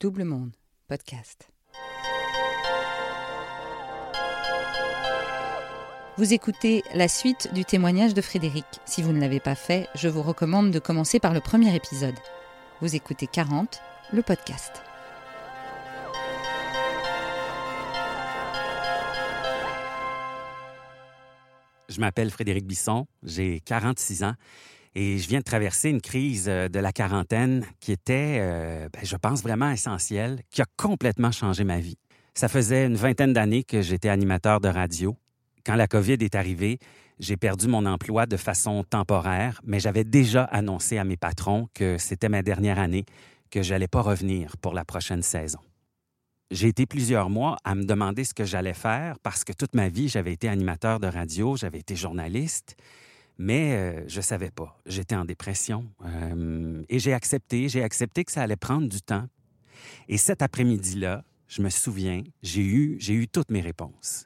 Double Monde, podcast. Vous écoutez la suite du témoignage de Frédéric. Si vous ne l'avez pas fait, je vous recommande de commencer par le premier épisode. Vous écoutez 40, le podcast. Je m'appelle Frédéric Bisson, j'ai 46 ans et je viens de traverser une crise euh, de la quarantaine qui était, euh, ben, je pense, vraiment essentielle, qui a complètement changé ma vie. Ça faisait une vingtaine d'années que j'étais animateur de radio. Quand la COVID est arrivée, j'ai perdu mon emploi de façon temporaire, mais j'avais déjà annoncé à mes patrons que c'était ma dernière année, que je n'allais pas revenir pour la prochaine saison. J'ai été plusieurs mois à me demander ce que j'allais faire parce que toute ma vie, j'avais été animateur de radio, j'avais été journaliste. Mais euh, je savais pas. J'étais en dépression. Euh, et j'ai accepté, j'ai accepté que ça allait prendre du temps. Et cet après-midi-là, je me souviens, j'ai eu, j'ai eu toutes mes réponses.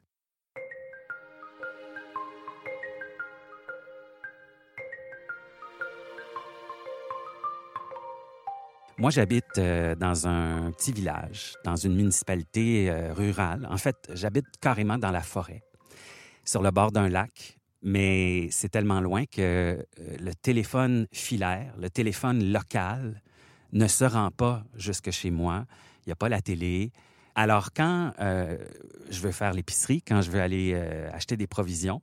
Moi, j'habite euh, dans un petit village, dans une municipalité rurale. En fait, j'habite carrément dans la forêt, sur le bord d'un lac mais c'est tellement loin que euh, le téléphone filaire, le téléphone local ne se rend pas jusque chez moi. Il n'y a pas la télé. Alors, quand euh, je veux faire l'épicerie, quand je veux aller euh, acheter des provisions,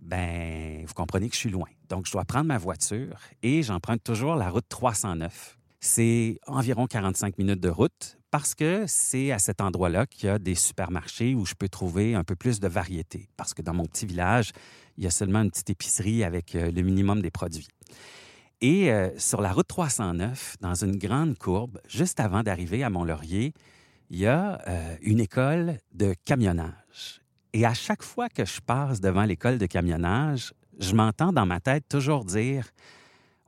ben, vous comprenez que je suis loin. Donc, je dois prendre ma voiture et j'emprunte toujours la route 309. C'est environ 45 minutes de route parce que c'est à cet endroit-là qu'il y a des supermarchés où je peux trouver un peu plus de variété. Parce que dans mon petit village, il y a seulement une petite épicerie avec euh, le minimum des produits. Et euh, sur la route 309, dans une grande courbe, juste avant d'arriver à Mont-Laurier, il y a euh, une école de camionnage. Et à chaque fois que je passe devant l'école de camionnage, je m'entends dans ma tête toujours dire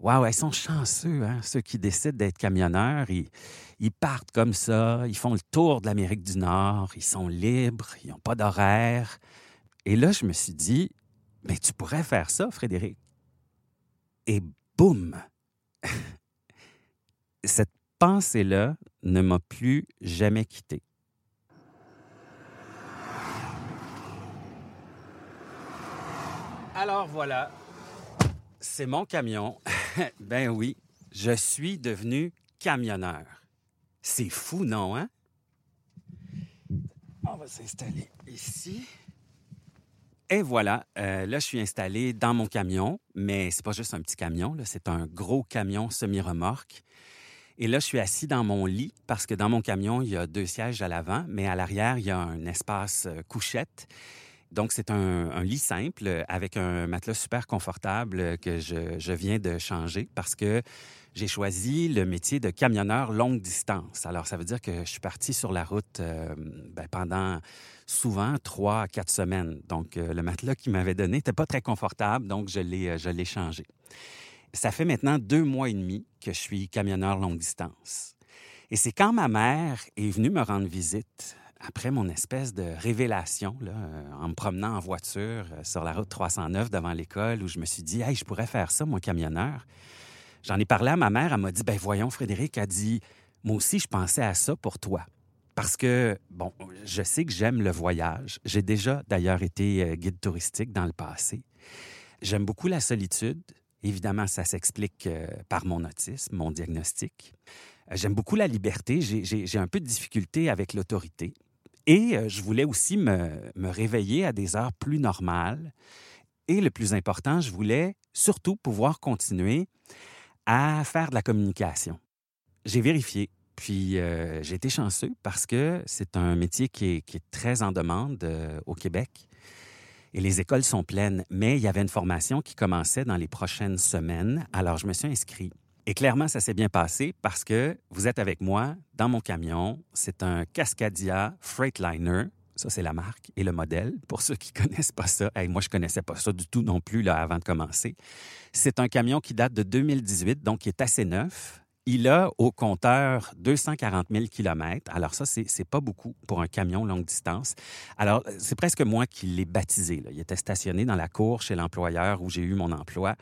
Waouh, ils sont chanceux, hein, ceux qui décident d'être camionneurs. Ils, ils, partent comme ça, ils font le tour de l'Amérique du Nord, ils sont libres, ils n'ont pas d'horaire. Et là, je me suis dit mais tu pourrais faire ça, Frédéric. Et boum! Cette pensée-là ne m'a plus jamais quitté. Alors voilà, c'est mon camion. ben oui, je suis devenu camionneur. C'est fou, non, hein? On va s'installer ici. Et voilà, euh, là, je suis installé dans mon camion, mais c'est pas juste un petit camion, c'est un gros camion semi-remorque. Et là, je suis assis dans mon lit parce que dans mon camion, il y a deux sièges à l'avant, mais à l'arrière, il y a un espace euh, couchette. Donc, c'est un, lit simple avec un matelas super confortable que je, viens de changer parce que j'ai choisi le métier de camionneur longue distance. Alors, ça veut dire que je suis parti sur la route euh, ben, pendant souvent trois à quatre semaines. Donc, euh, le matelas qu'il m'avait donné n'était pas très confortable, donc je l'ai, euh, je l'ai changé. Ça fait maintenant deux mois et demi que je suis camionneur longue distance. Et c'est quand ma mère est venue me rendre visite après mon espèce de révélation, en me promenant en voiture sur la route 309 devant l'école, où je me suis dit, hey, je pourrais faire ça, moi, camionneur. J'en ai parlé à ma mère, elle m'a dit, ben voyons, Frédéric, a dit, moi aussi, je pensais à ça pour toi. Parce que, bon, je sais que j'aime le voyage. J'ai déjà d'ailleurs été euh, guide touristique dans le passé. J'aime beaucoup la solitude. Évidemment, ça s'explique euh, par mon autisme, mon diagnostic. Euh, j'aime beaucoup la liberté. J'ai un peu de difficulté avec l'autorité. Et je voulais aussi me, me réveiller à des heures plus normales. Et le plus important, je voulais surtout pouvoir continuer à faire de la communication. J'ai vérifié puis euh, j'ai été chanceux parce que c'est un métier qui est, très en demande euh, au Québec. Et les écoles sont pleines, mais il y avait une formation qui commençait dans les prochaines semaines. Alors je me suis inscrit. Et clairement, ça s'est bien passé parce que vous êtes avec moi dans mon camion. C'est un Cascadia Freightliner. Ça, c'est la marque et le modèle. Pour ceux qui connaissent pas ça, moi, je connaissais pas ça du tout non plus là, avant de commencer. C'est un camion qui date de 2018, donc qui est assez neuf. Il a au compteur 240 000 km. Alors ça, c'est pas beaucoup pour un camion longue distance. Alors, c'est presque moi qui l'ai baptisé. Il était stationné dans la cour chez l'employeur où j'ai eu mon emploi.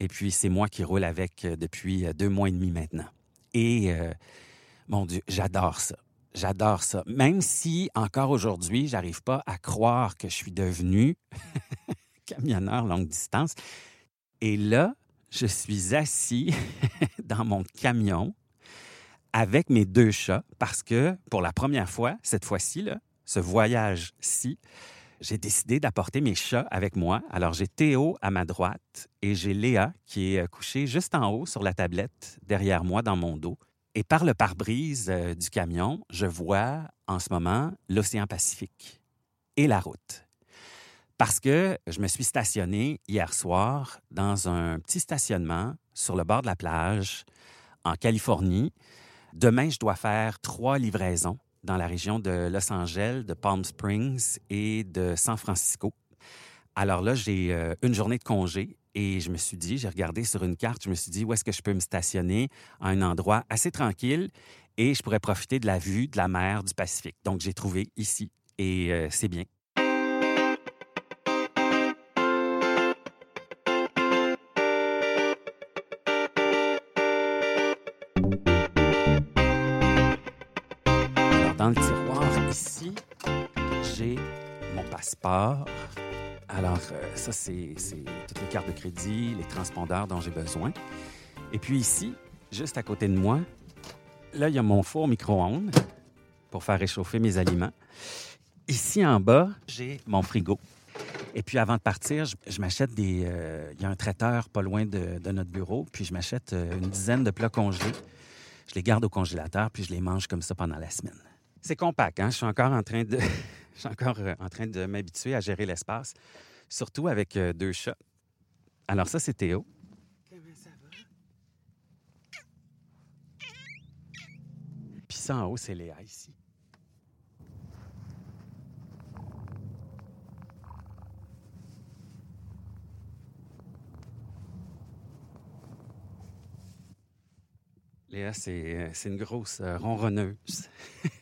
Et puis, c'est moi qui roule avec euh, depuis euh, deux mois et demi maintenant. Et euh, Mon Dieu, j'adore ça. J'adore ça. Même si, encore aujourd'hui, j'arrive pas à croire que je suis devenu camionneur longue distance. Et là, je suis assis dans mon camion avec mes deux chats parce que pour la première fois, cette fois-ci, ce voyage-ci, j'ai décidé d'apporter mes chats avec moi. Alors, j'ai Théo à ma droite et j'ai Léa qui est couchée juste en haut sur la tablette derrière moi dans mon dos. Et par le pare-brise euh, du camion, je vois en ce moment l'océan Pacifique et la route. Parce que je me suis stationné hier soir dans un petit stationnement sur le bord de la plage en Californie. Demain, je dois faire trois livraisons dans la région de Los Angeles, de Palm Springs et de San Francisco. Alors là, j'ai euh, une journée de congé et je me suis dit, j'ai regardé sur une carte, je me suis dit où est-ce que je peux me stationner à un endroit assez tranquille et je pourrais profiter de la vue de la mer du Pacifique. Donc j'ai trouvé ici et euh, c'est bien. dans le tiroir ici, j'ai mon passeport. Alors, euh, ça, c'est toutes les cartes de crédit, les transpondeurs dont j'ai besoin. Et puis ici, juste à côté de moi, là, il y a mon four micro-ondes pour faire réchauffer mes aliments. Ici en bas, j'ai mon frigo. Et puis avant de partir, je, m'achète des. Euh, il y a un traiteur pas loin de, notre bureau, puis je m'achète euh, une dizaine de plats congelés. Je les garde au congélateur, puis je les mange comme ça pendant la semaine. C'est compact, hein? Je suis encore en train de, je suis encore euh, en train de m'habituer à gérer l'espace, surtout avec euh, deux chats. Alors ça, c'est Théo. Comment ça va? Puis ça en haut, c'est Léa ici. Léa, c'est euh, une grosse ronronneuse.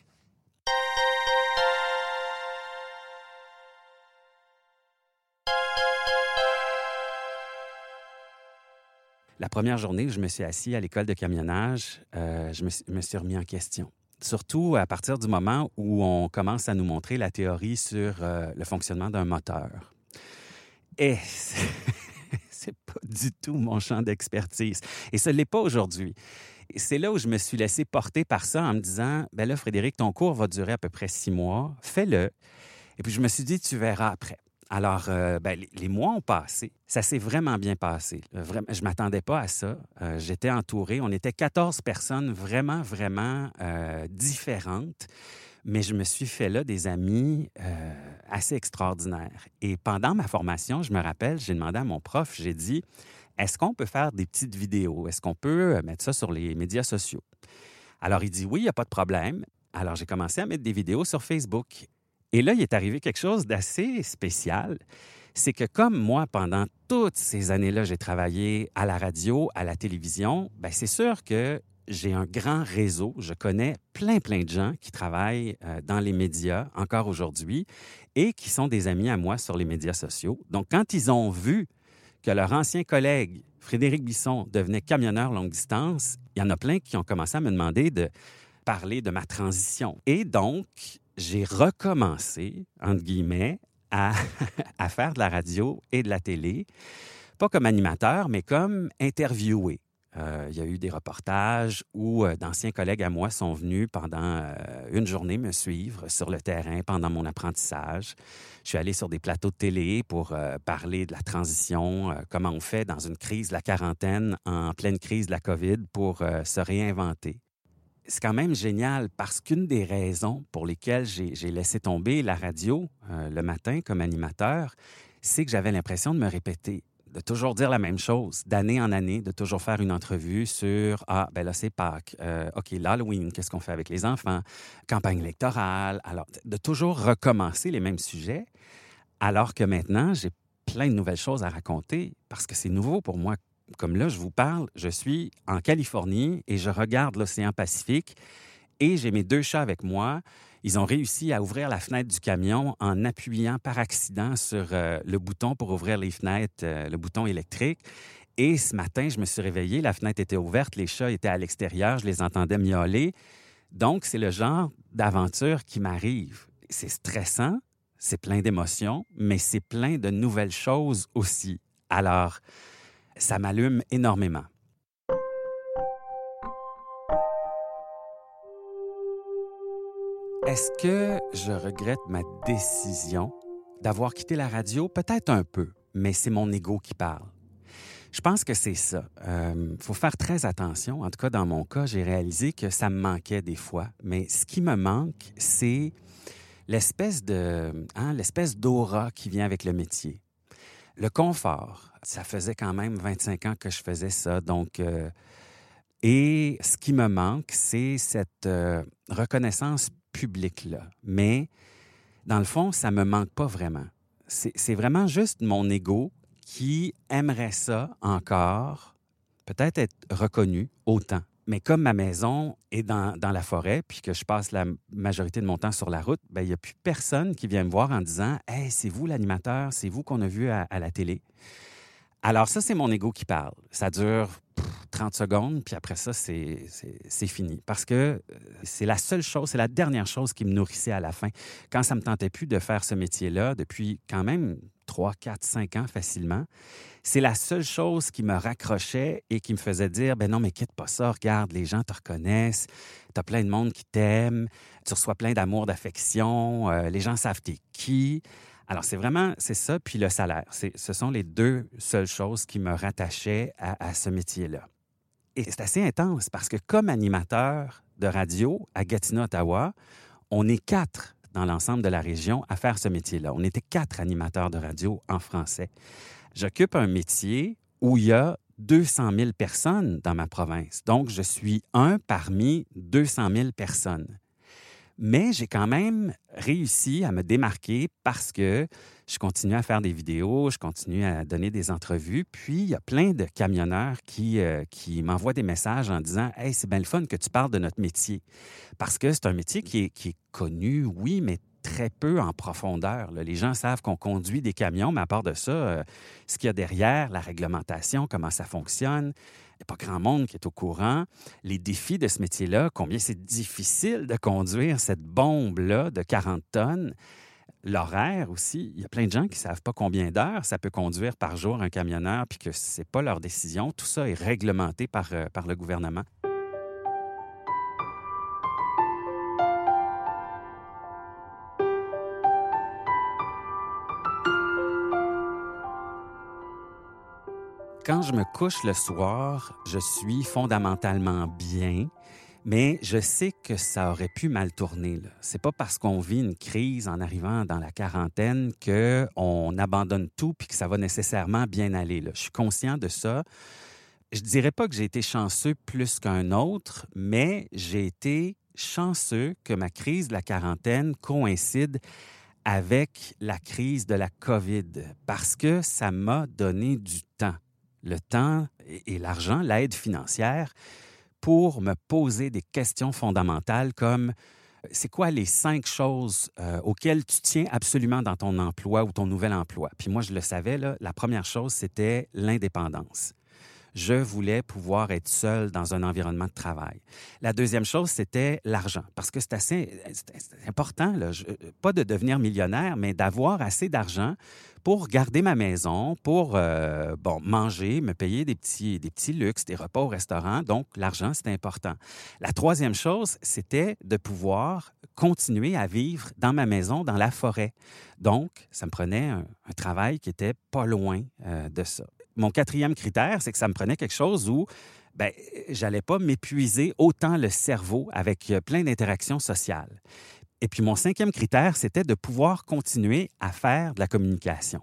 La première journée où je me suis assis à l'école de camionnage, euh, je me, suis remis en question. Surtout à partir du moment où on commence à nous montrer la théorie sur euh, le fonctionnement d'un moteur. Et c'est pas du tout mon champ d'expertise. Et ce n'est pas aujourd'hui. C'est là où je me suis laissé porter par ça en me disant, ben là, Frédéric, ton cours va durer à peu près six mois, fais-le. Et puis je me suis dit, tu verras après. Alors, euh, ben, les, mois ont passé. Ça s'est vraiment bien passé. Euh, je ne m'attendais pas à ça. Euh, j'étais entouré. On était 14 personnes vraiment, vraiment différentes. Mais je me suis fait là des amis assez extraordinaires. Et pendant ma formation, je me rappelle, j'ai demandé à mon prof, j'ai dit, est-ce qu'on peut faire des petites vidéos? Est-ce qu'on peut mettre ça sur les médias sociaux? Alors, il dit oui, il n'y a pas de problème. Alors, j'ai commencé à mettre des vidéos sur Facebook. Et là, il est arrivé quelque chose d'assez spécial. C'est que comme moi, pendant toutes ces années-là, j'ai travaillé à la radio, à la télévision, ben c'est sûr que j'ai un grand réseau. Je connais plein, plein de gens qui travaillent euh, dans les médias encore aujourd'hui et qui sont des amis à moi sur les médias sociaux. Donc, quand ils ont vu que leur ancien collègue, Frédéric Bisson, devenait camionneur longue distance, il y en a plein qui ont commencé à me demander de parler de ma transition. Et donc, j'ai recommencé, entre guillemets, à, faire de la radio et de la télé, pas comme animateur, mais comme interviewé. Euh, il y a eu des reportages où euh, d'anciens collègues à moi sont venus pendant euh, une journée me suivre sur le terrain pendant mon apprentissage. Je suis allé sur des plateaux de télé pour parler de la transition, comment on fait dans une crise de la quarantaine, en pleine crise de la COVID, pour se réinventer c'est quand même génial parce qu'une des raisons pour lesquelles j'ai laissé tomber la radio euh, le matin comme animateur, c'est que j'avais l'impression de me répéter, de toujours dire la même chose, d'année en année, de toujours faire une entrevue sur Ah, ben là, c'est Pâques. Euh, OK, l'Halloween, qu'est-ce qu'on fait avec les enfants? Campagne électorale. Alors, de toujours recommencer les mêmes sujets, alors que maintenant, j'ai plein de nouvelles choses à raconter parce que c'est nouveau pour moi comme là, je vous parle, je suis en Californie et je regarde l'océan Pacifique et j'ai mes deux chats avec moi. Ils ont réussi à ouvrir la fenêtre du camion en appuyant par accident sur euh, le bouton pour ouvrir les fenêtres, euh, le bouton électrique. Et ce matin, je me suis réveillé, la fenêtre était ouverte, les chats étaient à l'extérieur, je les entendais miauler. Donc, c'est le genre d'aventure qui m'arrive. C'est stressant, c'est plein d'émotions, mais c'est plein de nouvelles choses aussi. Alors, ça m'allume énormément. Est-ce que je regrette ma décision d'avoir quitté la radio? Peut-être un peu, mais c'est mon ego qui parle. Je pense que c'est ça. Il euh, faut faire très attention. En tout cas, dans mon cas, j'ai réalisé que ça me manquait des fois. Mais ce qui me manque, c'est l'espèce de, hein, l'espèce d'aura qui vient avec le métier. Le confort. Ça faisait quand même 25 ans que je faisais ça. Donc, euh, et ce qui me manque, c'est cette euh, reconnaissance publique-là. Mais dans le fond, ça me manque pas vraiment. C'est vraiment juste mon ego qui aimerait ça encore, peut-être être reconnu autant. Mais comme ma maison est dans, la forêt, puis que je passe la majorité de mon temps sur la route, ben, il n'y a plus personne qui vient me voir en disant Hey, c'est vous l'animateur, c'est vous qu'on a vu à, à la télé. Alors, ça, c'est mon ego qui parle. Ça dure 30 secondes, puis après ça, c'est fini. Parce que euh, c'est la seule chose, c'est la dernière chose qui me nourrissait à la fin. Quand ça me tentait plus de faire ce métier-là, depuis quand même 3, 4, 5 ans facilement, c'est la seule chose qui me raccrochait et qui me faisait dire, ben non, mais quitte pas ça, regarde, les gens te reconnaissent, tu as plein de monde qui t'aime, tu reçois plein d'amour, d'affection, euh, les gens savent t'es qui. Alors, c'est vraiment, c'est ça, puis le salaire. Ce sont les deux seules choses qui me rattachaient à, ce métier-là. Et c'est assez intense parce que comme animateur de radio à Gatineau, Ottawa, on est quatre dans l'ensemble de la région à faire ce métier-là. On était quatre animateurs de radio en français. J'occupe un métier où il y a 200 000 personnes dans ma province. Donc, je suis un parmi 200 000 personnes. Mais j'ai quand même réussi à me démarquer parce que je continue à faire des vidéos, je continue à donner des entrevues. Puis, il y a plein de camionneurs qui, euh, m'envoient des messages en disant Hey, c'est bien le fun que tu parles de notre métier. Parce que c'est un métier qui est, qui est connu, oui, mais très peu en profondeur. Les gens savent qu'on conduit des camions, mais à part de ça, euh, ce qu'il y a derrière, la réglementation, comment ça fonctionne, il n'y a pas grand monde qui est au courant. Les défis de ce métier-là, combien c'est difficile de conduire cette bombe-là de 40 tonnes. L'horaire aussi, il y a plein de gens qui ne savent pas combien d'heures ça peut conduire par jour un camionneur, puis que ce n'est pas leur décision. Tout ça est réglementé par, euh, par le gouvernement. quand je me couche le soir, je suis fondamentalement bien, mais je sais que ça aurait pu mal tourner. C'est pas parce qu'on vit une crise en arrivant dans la quarantaine qu'on abandonne tout puis que ça va nécessairement bien aller. Je suis conscient de ça. Je dirais pas que j'ai été chanceux plus qu'un autre, mais j'ai été chanceux que ma crise de la quarantaine coïncide avec la crise de la COVID parce que ça m'a donné du temps le temps et l'argent, l'aide financière, pour me poser des questions fondamentales comme c'est quoi les cinq choses euh, auxquelles tu tiens absolument dans ton emploi ou ton nouvel emploi? Puis moi, je le savais, là, la première chose, c'était l'indépendance je voulais pouvoir être seul dans un environnement de travail. La deuxième chose, c'était l'argent, parce que c'est assez important, là, pas de devenir millionnaire, mais d'avoir assez d'argent pour garder ma maison, pour euh, bon, manger, me payer des petits, des petits luxes, des repas au restaurant. Donc, l'argent, c'est important. La troisième chose, c'était de pouvoir continuer à vivre dans ma maison, dans la forêt. Donc, ça me prenait un, travail qui était pas loin euh, de ça mon quatrième critère, c'est que ça me prenait quelque chose où ben, j'allais pas m'épuiser autant le cerveau avec euh, plein d'interactions sociales. Et puis mon cinquième critère, c'était de pouvoir continuer à faire de la communication.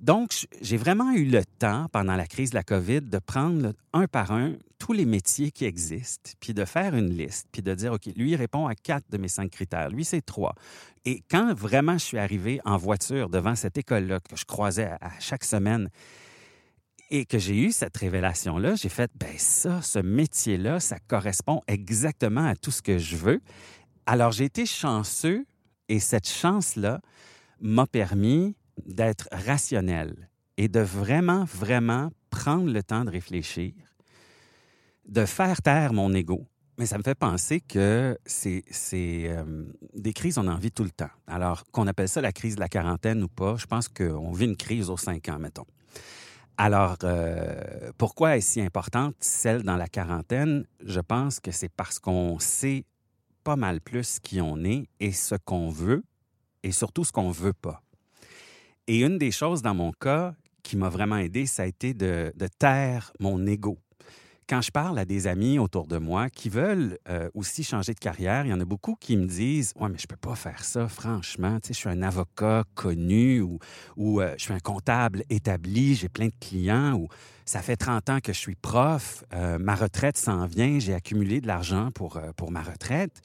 Donc, j'ai vraiment eu le temps, pendant la crise de la COVID, de prendre un par un tous les métiers qui existent, puis de faire une liste, puis de dire, OK, lui, répond à quatre de mes cinq critères, lui, c'est trois. Et quand vraiment je suis arrivé en voiture devant cette école-là que je croisais à chaque semaine, et que j'ai eu cette révélation-là, j'ai fait, ben ça, ce métier-là, ça correspond exactement à tout ce que je veux. Alors j'ai été chanceux et cette chance-là m'a permis d'être rationnel et de vraiment, vraiment prendre le temps de réfléchir, de faire taire mon ego Mais ça me fait penser que c'est euh, des crises, on en vit tout le temps. Alors, qu'on appelle ça la crise de la quarantaine ou pas, je pense qu'on vit une crise aux cinq ans, mettons. Alors, euh, pourquoi est-ce si importante celle dans la quarantaine? Je pense que c'est parce qu'on sait pas mal plus qui on est et ce qu'on veut et surtout ce qu'on veut pas. Et une des choses dans mon cas qui m'a vraiment aidé, ça a été de, de taire mon ego quand je parle à des amis autour de moi qui veulent euh, aussi changer de carrière, il y en a beaucoup qui me disent Ouais, mais je peux pas faire ça, franchement. Tu sais, je suis un avocat connu ou, ou euh, je suis un comptable établi, j'ai plein de clients ou ça fait 30 ans que je suis prof, euh, ma retraite s'en vient, j'ai accumulé de l'argent pour, pour ma retraite.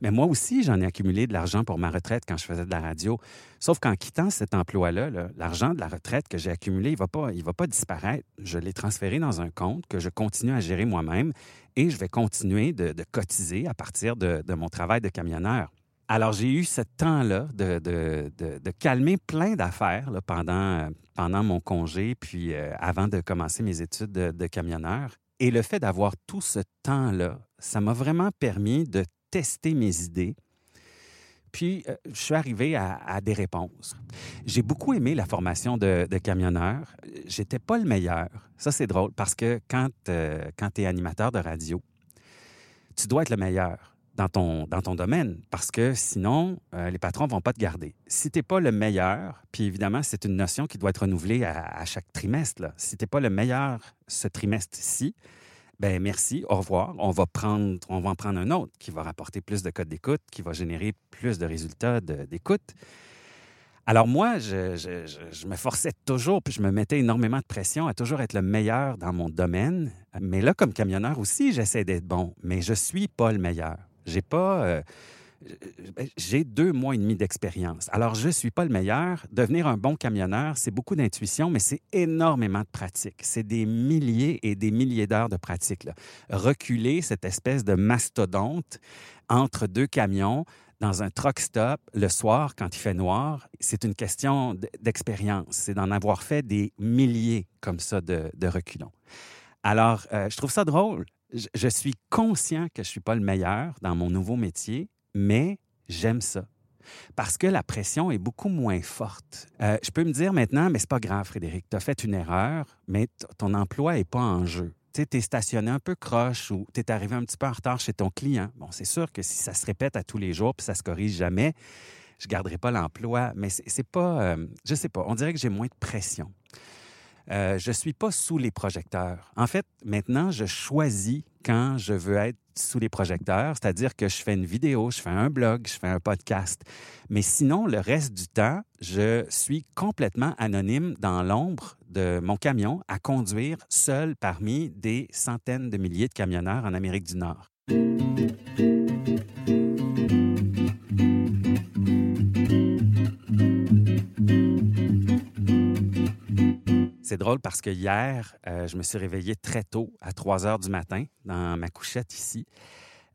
Mais moi aussi, j'en ai accumulé de l'argent pour ma retraite quand je faisais de la radio. Sauf qu'en quittant cet emploi-là, l'argent de la retraite que j'ai accumulé, il ne va, pas, va pas disparaître. Je l'ai transféré dans un compte que je continue à gérer moi-même et je vais continuer de, cotiser à partir de, mon travail de camionneur. Alors, j'ai eu ce temps-là de, calmer plein d'affaires pendant, pendant mon congé, puis euh, avant de commencer mes études de, camionneur. Et le fait d'avoir tout ce temps-là, ça m'a vraiment permis de tester mes idées. Puis, euh, je suis arrivé à, des réponses. J'ai beaucoup aimé la formation de, camionneur. J'étais pas le meilleur. Ça, c'est drôle parce que quand, euh, quand tu es animateur de radio, tu dois être le meilleur dans ton, dans ton domaine parce que sinon, euh, les patrons vont pas te garder. Si tu pas le meilleur, puis évidemment, c'est une notion qui doit être renouvelée à, chaque trimestre. Là. Si tu pas le meilleur ce trimestre-ci, ben merci, au revoir. On va, prendre, on va en prendre un autre qui va rapporter plus de codes d'écoute, qui va générer plus de résultats d'écoute. Alors moi, je, me forçais toujours, puis je me mettais énormément de pression à toujours être le meilleur dans mon domaine. Mais là, comme camionneur aussi, j'essaie d'être bon, mais je suis pas le meilleur. J'ai pas... Euh, j'ai deux mois et demi d'expérience. Alors, je ne suis pas le meilleur. Devenir un bon camionneur, c'est beaucoup d'intuition, mais c'est énormément de pratique. C'est des milliers et des milliers d'heures de pratique. Reculer cette espèce de mastodonte entre deux camions dans un truck stop le soir quand il fait noir, c'est une question d'expérience. C'est d'en avoir fait des milliers comme ça de, reculons. Alors, euh, je trouve ça drôle. Je suis conscient que je ne suis pas le meilleur dans mon nouveau métier, mais j'aime ça. Parce que la pression est beaucoup moins forte. Euh, je peux me dire maintenant, mais c'est pas grave, Frédéric, tu as fait une erreur, mais ton emploi n'est pas en jeu. Tu es stationné un peu croche ou tu es arrivé un petit peu en retard chez ton client. Bon, c'est sûr que si ça se répète à tous les jours puis ça se corrige jamais, je garderai pas l'emploi, mais c'est pas, euh, je sais pas, on dirait que j'ai moins de pression. Euh, je suis pas sous les projecteurs. En fait, maintenant, je choisis quand je veux être sous les projecteurs, c'est-à-dire que je fais une vidéo, je fais un blog, je fais un podcast. Mais sinon, le reste du temps, je suis complètement anonyme dans l'ombre de mon camion à conduire seul parmi des centaines de milliers de camionneurs en Amérique du Nord. C'est drôle parce que hier, euh, je me suis réveillé très tôt, à 3 heures du matin, dans ma couchette ici.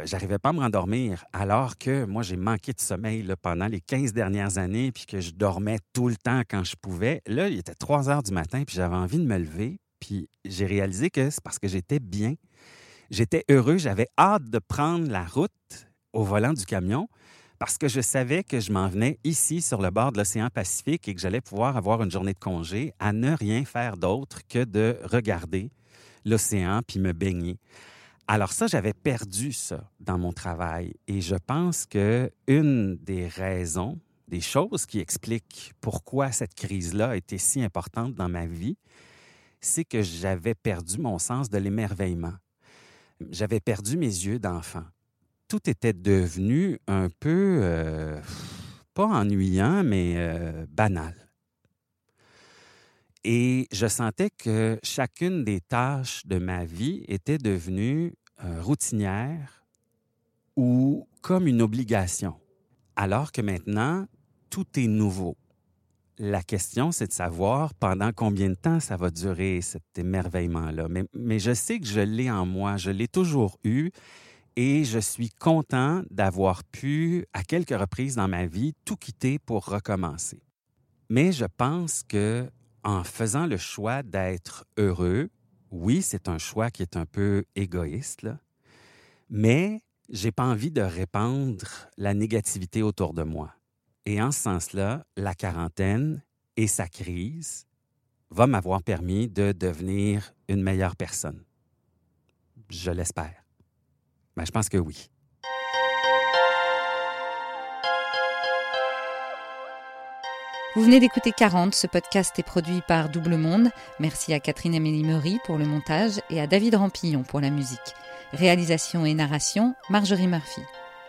Euh, j'arrivais pas à me rendormir, alors que moi, j'ai manqué de sommeil pendant les 15 dernières années, puis que je dormais tout le temps quand je pouvais. Là, il était 3 heures du matin, puis j'avais envie de me lever, puis j'ai réalisé que c'est parce que j'étais bien. J'étais heureux, j'avais hâte de prendre la route au volant du camion parce que je savais que je m'en venais ici sur le bord de l'océan Pacifique et que j'allais pouvoir avoir une journée de congé à ne rien faire d'autre que de regarder l'océan puis me baigner. Alors ça, j'avais perdu ça dans mon travail et je pense que une des raisons, des choses qui expliquent pourquoi cette crise-là a été si importante dans ma vie, c'est que j'avais perdu mon sens de l'émerveillement. J'avais perdu mes yeux d'enfant tout était devenu un peu, euh, pas ennuyant, mais euh, banal. Et je sentais que chacune des tâches de ma vie était devenue euh, routinière ou comme une obligation, alors que maintenant, tout est nouveau. La question, c'est de savoir pendant combien de temps ça va durer cet émerveillement-là. Mais, mais je sais que je l'ai en moi, je l'ai toujours eu et je suis content d'avoir pu, à quelques reprises dans ma vie, tout quitter pour recommencer. Mais je pense que en faisant le choix d'être heureux, oui, c'est un choix qui est un peu égoïste, mais j'ai pas envie de répandre la négativité autour de moi. Et en ce sens-là, la quarantaine et sa crise va m'avoir permis de devenir une meilleure personne. Je l'espère. Ben, je pense que oui. Vous venez d'écouter 40, ce podcast est produit par Double Monde. Merci à Catherine Amélie Meury pour le montage et à David Rampillon pour la musique. Réalisation et narration, Marjorie Murphy.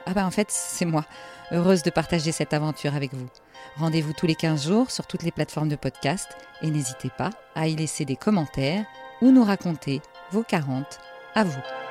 Ah bah en fait, c'est moi, heureuse de partager cette aventure avec vous. Rendez-vous tous les 15 jours sur toutes les plateformes de podcast et n'hésitez pas à y laisser des commentaires ou nous raconter vos 40 à vous.